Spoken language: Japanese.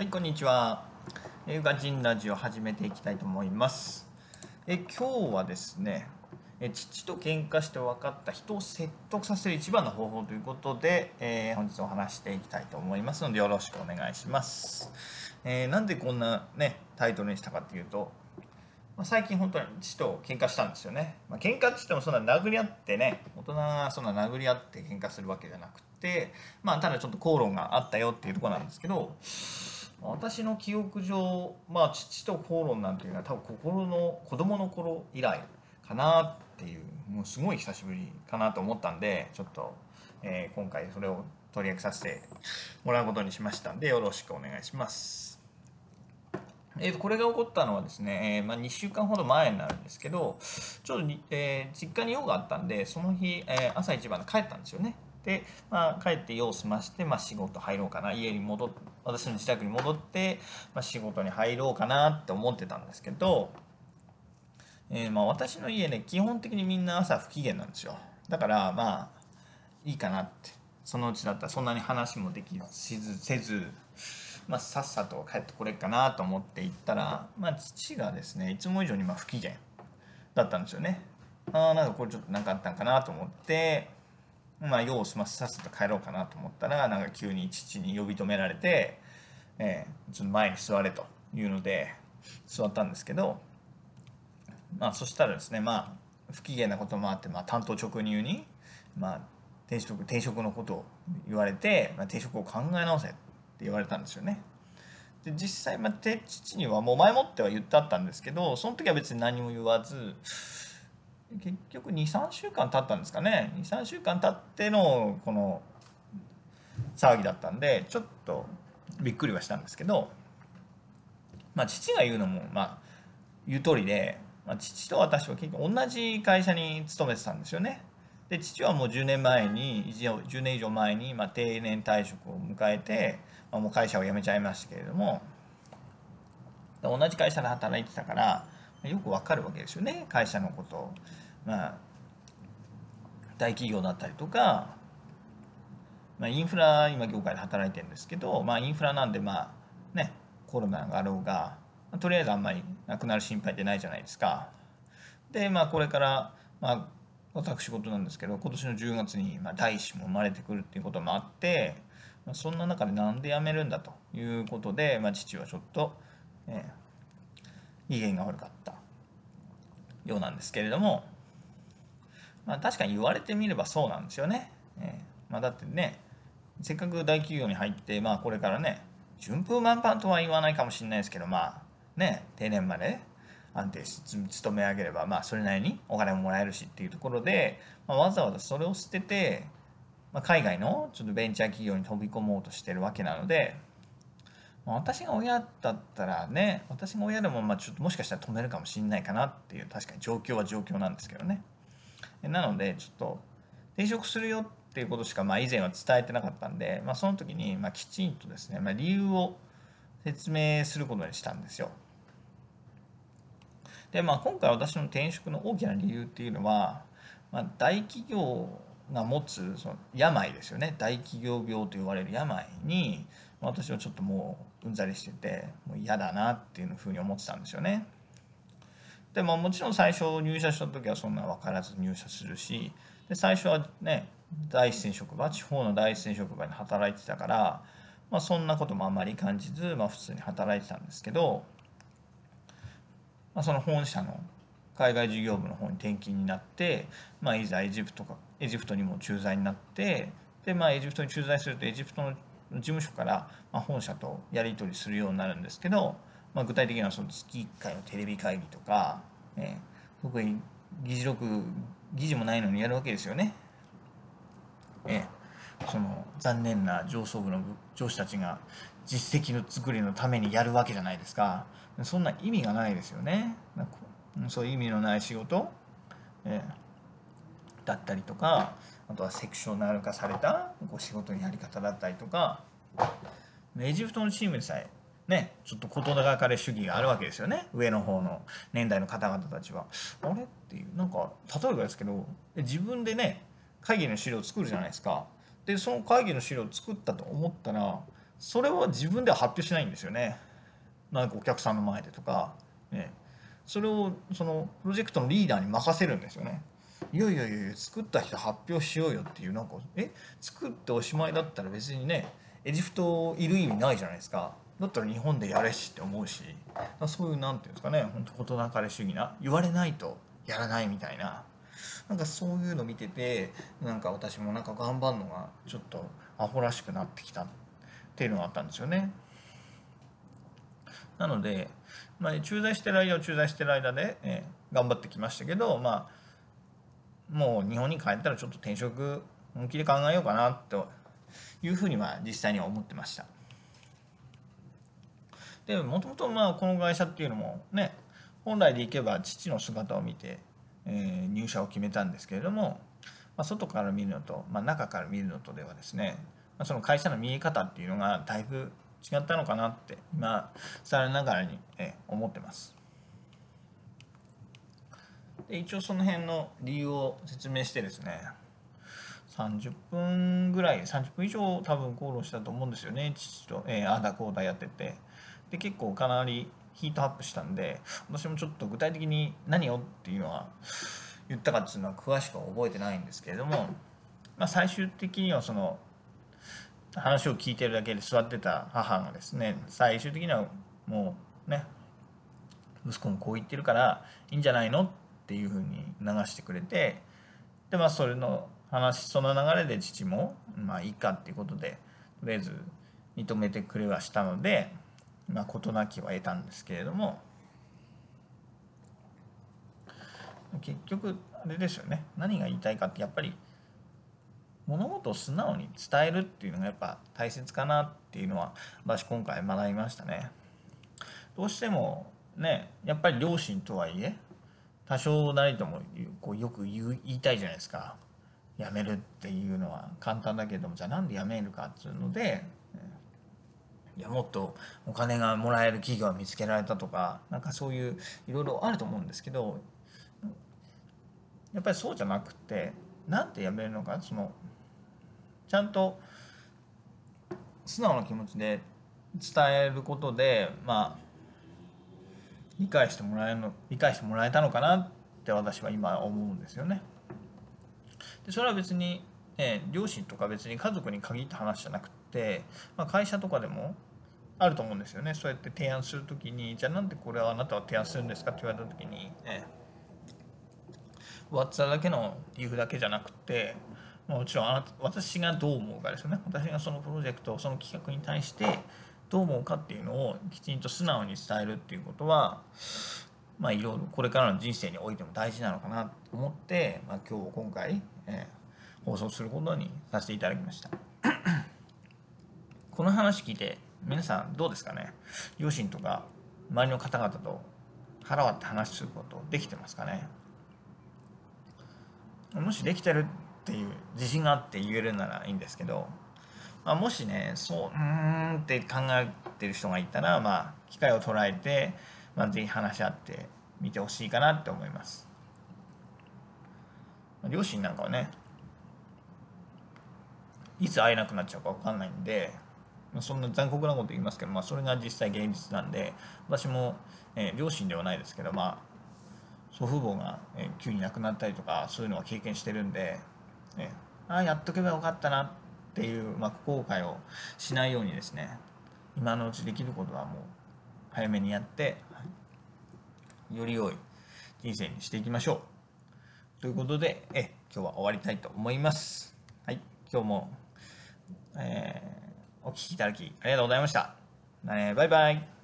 はい、こんにちは。映画人ラジオ始めていきたいと思います。え今日はですね、え父と喧嘩して分かった人を説得させる一番の方法ということで、えー本日お話していきたいと思いますのでよろしくお願いします。えーなんでこんなねタイトルにしたかっていうと、最近本当に父と喧嘩したんですよね。まあ、喧嘩って言ってもそんな殴り合ってね大人がそんな殴り合って喧嘩するわけじゃなくて、まあ、ただちょっと口論があったよっていうとこなんですけど私の記憶上、まあ、父と口論なんていうのは多分心の子供の頃以来かなっていうもうすごい久しぶりかなと思ったんでちょっと、えー今回それを取り上げさせてもらうことにしましたんでよろしくお願いします。えーとこれが起こったのはですね、えーまあ、2週間ほど前になるんですけどちょっとに、えー実家に用があったんでその日、えー朝一番で帰ったんですよねで、まあ、帰って用を済まして、まあ、仕事入ろうかな。家に戻っ私の自宅に戻って、まあ、仕事に入ろうかなって思ってたんですけど、えーまあ、私の家ね基本的にみんな朝不機嫌なんですよ。だからまあいいかなって。そのうちだったらそんなに話もできしずせず、まあ、さっさと帰ってこれっかなと思って行ったら、まあ、父がですねいつも以上にまあ不機嫌だったんですよね。ああなんかこれちょっと何かあったんかなと思ってまあ用を済ませさっさと帰ろうかなと思ったらなんか急に父に呼び止められて、えーちょっと前に座れというので座ったんですけどまあそしたらですねまあ不機嫌なこともあって、まあ、担当直入に、まあ、転職転職のことを言われて、まあ、転職を考え直せって言われたんですよね。で実際、まあ、父にはもう前もっては言ってあったんですけどその時は別に何も言わず結局23週間経ったんですかね23週間経ってのこの騒ぎだったんでちょっとびっくりはしたんですけど、まあ、父が言うのもまあ言う通りで、まあ、父と私は結局同じ会社に勤めてたんですよね。で父はもう10年前に10年以上前にまあ定年退職を迎えて、まあ、もう会社を辞めちゃいましたけれども同じ会社で働いてたからよくわかるわけですよね。会社のこと。まあ大企業だったりとか、まあ、インフラ今業界で働いてるんですけど、まあ、インフラなんでまあねコロナがあろうが、とりあえずあんまりなくなる心配ってないじゃないですか。でまあこれから、まあ、私事なんですけど今年の10月に、まあ、第一子も生まれてくるっていうこともあって、まあ、そんな中でなんで辞めるんだということで、まあ、父はちょっと、えー、機嫌が悪かったようなんですけれども、まあ、確かに言われてみればそうなんですよね。えーまあ、だってねせっかく大企業に入って、まあ、これからね順風満帆とは言わないかもしれないですけどまあね定年まで安定し勤め上げればまあそれなりにお金ももらえるしっていうところで、まあ、わざわざそれを捨てて、まあ、海外のちょっとベンチャー企業に飛び込もうとしてるわけなので、まあ、私が親だったらね私が親でもまあちょっともしかしたら止めるかもしれないかなっていう確かに状況は状況なんですけどねなのでちょっと転職するよっていうことしかまあ以前は伝えてなかったんで、まあ、その時にまあきちんとですね、まあ、理由を説明することにしたんですよ。でまあ今回私の転職の大きな理由っていうのは、まあ、大企業が持つその病ですよね大企業病と言われる病に私はちょっともううんざりしててもう嫌だなっていうふうに思ってたんですよね。でももちろん最初入社した時はそんな分からず入社するしで最初はね第一線職場地方の第一線職場に働いてたから、まあ、そんなこともあまり感じず、まあ、普通に働いてたんですけど、まあ、その本社の海外事業部の方に転勤になって、まあ、いざエジプトかエジプトにも駐在になってで、まあ、エジプトに駐在するとエジプトの事務所から、ま、本社とやり取りするようになるんですけど、まあ、具体的にはその月1回のテレビ会議とか、え、特に議事録議事もないのにやるわけですよね。ええ、その残念な上層部の上司たちが実績の作りのためにやるわけじゃないですか。そんな意味がないですよね。そういう意味のない仕事、ええ、だったりとかあとはセクショナル化されたこう仕事のやり方だったりとかエジプトのチームでさえね、ちょっと事高かれ主義があるわけですよね。上の方の年代の方々たちは。あれっていうなんか例えばですけど自分でね会議の資料を作るじゃないですか。でその会議の資料を作ったと思ったらそれを自分では発表しないんですよね。なんかお客さんの前でとか、ね、それをそのプロジェクトのリーダーに任せるんですよね。いやいやいや作った人発表しようよっていうなんかえ作っておしまいだったら別にねエジプトいる意味ないじゃないですか。だったら日本でやれしって思うし。そういうなんていうんですかね本当事なかれ主義な言われないとやらないみたいな。なんかそういうの見ててなんか私もなんか頑張るのがちょっとアホらしくなってきたっていうのがあったんですよね。なので、まあ、駐在してる間は駐在してる間で、え、頑張ってきましたけど、まあ、もう日本に帰ったらちょっと転職本気で考えようかなというふうには実際には思ってました。でもともとまあこの会社っていうのもね本来でいけば父の姿を見て、えー、入社を決めたんですけれども、まあ、外から見るのと、まあ、中から見るのとではですね、まあ、その会社の見え方っていうのがだいぶ違ったのかなって今されながらに、えー、思ってます。で一応その辺の理由を説明してですね30分ぐらい30分以上多分口論したと思うんですよね父と、えー、あだこうだやってて。で結構かなりヒートアップしたんで私もちょっと具体的に何をっていうのは言ったかっていうのは詳しくは覚えてないんですけれども、まあ、最終的にはその話を聞いてるだけで座ってた母がですね最終的にはもうね息子もこう言ってるからいいんじゃないのっていうふうに流してくれてでまあそれの話その流れで父もまあいいかっていうことでとりあえず認めてくれはしたのでまあ、事なきは得たんですけれども結局あれですよね何が言いたいかってやっぱり物事を素直に伝えるっていうのがやっぱ大切かなっていうのは私今回学びましたね。どうしてもねやっぱり両親とはいえ多少なりともこうよく言う言いたいじゃないですか。辞めるっていうのは簡単だけどもじゃあなんで辞めるかっていうのでいやもっとお金がもらえる企業を見つけられたとかなんかそういういろいろあると思うんですけどやっぱりそうじゃなくてなんてやめるのかそのちゃんと素直な気持ちで伝えることでまあ理解してもらえるの理解してもらえたのかなって私は今思うんですよね。でそれは別に、ね、両親とか別に家族に限った話じゃなくて、まあ、会社とかでもあると思うんですよねそうやって提案する時にじゃあなんでこれはあなたは提案するんですかって言われた時に、ね、わっさだけの理由だけじゃなくてもちろんあなた私がどう思うかですよね私がそのプロジェクトその企画に対してどう思うかっていうのをきちんと素直に伝えるっていうことはまあいろいろこれからの人生においても大事なのかなと思って、まあ、今日今回、えー、放送することにさせていただきました。この話聞いて皆さんどうですかね？両親とか周りの方々と腹割って話することできてますかね？もしできてるっていう自信があって言えるならいいんですけど、まあ、もしねそううんって考えてる人がいたらまあ機会を捉えて、まあ、ぜひ話し合ってみてほしいかなって思います。両親なんかはねいつ会えなくなっちゃうか分かんないんでそんな残酷なこと言いますけど、まあ、それが実際現実なんで私も、えー、両親ではないですけど、まあ、祖父母が、え、急に亡くなったりとかそういうのは経験してるんで、えー、ああやっとけばよかったなってっていう、まあ、後悔をしないようにですね今のうちできることはもう早めにやって、より良い人生にしていきましょうということでえ今日は終わりたいと思います。はい、今日も、えーお聴きいただきありがとうございました。え、バイバイ。